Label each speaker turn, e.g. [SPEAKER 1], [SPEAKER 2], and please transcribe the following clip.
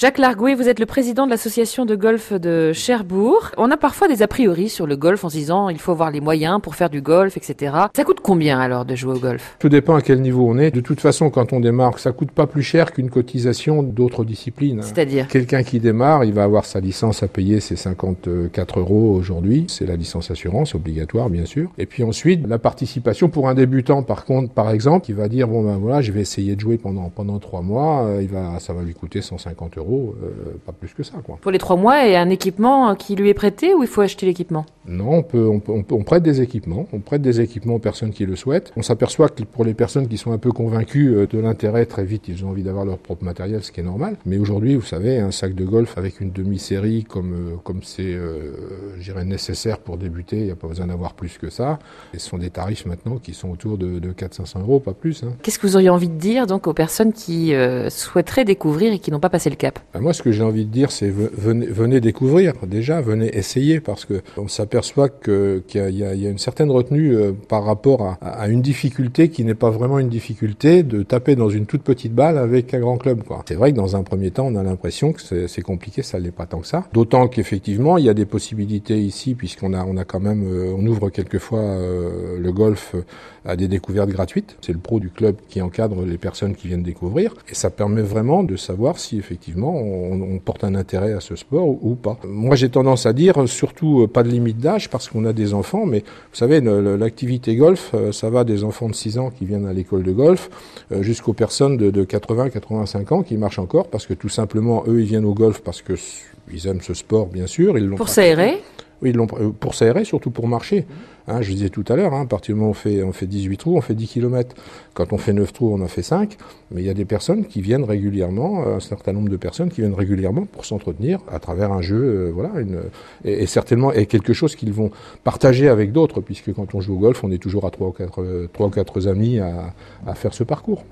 [SPEAKER 1] Jacques Largouet, vous êtes le président de l'association de golf de Cherbourg. On a parfois des a priori sur le golf en se disant il faut avoir les moyens pour faire du golf, etc. Ça coûte combien alors de jouer au golf?
[SPEAKER 2] Tout dépend à quel niveau on est. De toute façon, quand on démarre, ça coûte pas plus cher qu'une cotisation d'autres disciplines.
[SPEAKER 1] C'est-à-dire?
[SPEAKER 2] Quelqu'un qui démarre, il va avoir sa licence à payer ses 54 euros aujourd'hui. C'est la licence assurance obligatoire, bien sûr. Et puis ensuite, la participation pour un débutant, par contre, par exemple, qui va dire bon ben voilà, je vais essayer de jouer pendant pendant trois mois, euh, il va, ça va lui coûter 150 euros euh, pas plus que ça.
[SPEAKER 1] Pour les trois mois, et un équipement qui lui est prêté ou il faut acheter l'équipement?
[SPEAKER 2] Non, on, peut, on, peut, on, prête des équipements. On prête des équipements aux personnes qui le souhaitent. On s'aperçoit que pour les personnes qui sont un peu convaincues euh, de l'intérêt, très vite, ils ont envie d'avoir leur propre matériel, ce qui est normal. Mais aujourd'hui, vous savez, un sac de golf avec une demi-série, comme euh, comme c'est, euh, nécessaire pour débuter, il n'y a pas besoin d'avoir plus que ça. Et ce sont des tarifs maintenant qui sont autour de, de 400-500 euros, pas plus. Hein.
[SPEAKER 1] Qu'est-ce que vous auriez envie de dire donc aux personnes qui souhaiteraient découvrir et qui n'ont pas passé le cap?
[SPEAKER 2] Ben, Moi, ce que j'ai envie de dire, c'est venez, venez, découvrir déjà, venez essayer, parce que on s'aperçoit qu'il y, a une certaine retenue euh, par rapport à, une difficulté qui n'est pas vraiment une difficulté de taper dans une toute petite balle avec un grand club. C'est vrai que dans un premier temps, on a l'impression que c'est compliqué, ça l'est pas tant que ça. D'autant qu'effectivement, il y a des possibilités ici, puisqu'on a, quand même, euh, on ouvre quelquefois euh, le golf à des découvertes gratuites. C'est le pro du club qui encadre les personnes qui viennent découvrir, et ça permet vraiment de savoir si effectivement on, porte un intérêt à ce sport ou, pas. Moi, j'ai tendance à dire surtout pas de limite d'âge parce qu'on a des enfants, mais vous savez, l'activité golf, euh, ça va des enfants de 6 ans qui viennent à l'école de golf euh, jusqu'aux personnes de, de 80-85 ans qui marchent encore parce que tout simplement, eux, ils viennent au golf parce que ils aiment ce sport, bien sûr. Ils
[SPEAKER 1] pour s'aérer
[SPEAKER 2] oui, pour s'aérer, surtout pour marcher. Hein, je disais tout à l'heure, hein, à partir du moment où on fait, on fait 18 trous, on fait 10 km. Quand on fait 9 trous, on en fait 5. Mais il y a des personnes qui viennent régulièrement, un certain nombre de personnes qui viennent régulièrement pour s'entretenir à travers un jeu, euh, voilà, une, et, et, certainement et quelque chose qu'ils vont partager avec d'autres, puisque quand on joue au golf, on est toujours à 3 ou 4, 3 ou 4 amis à, à faire ce parcours.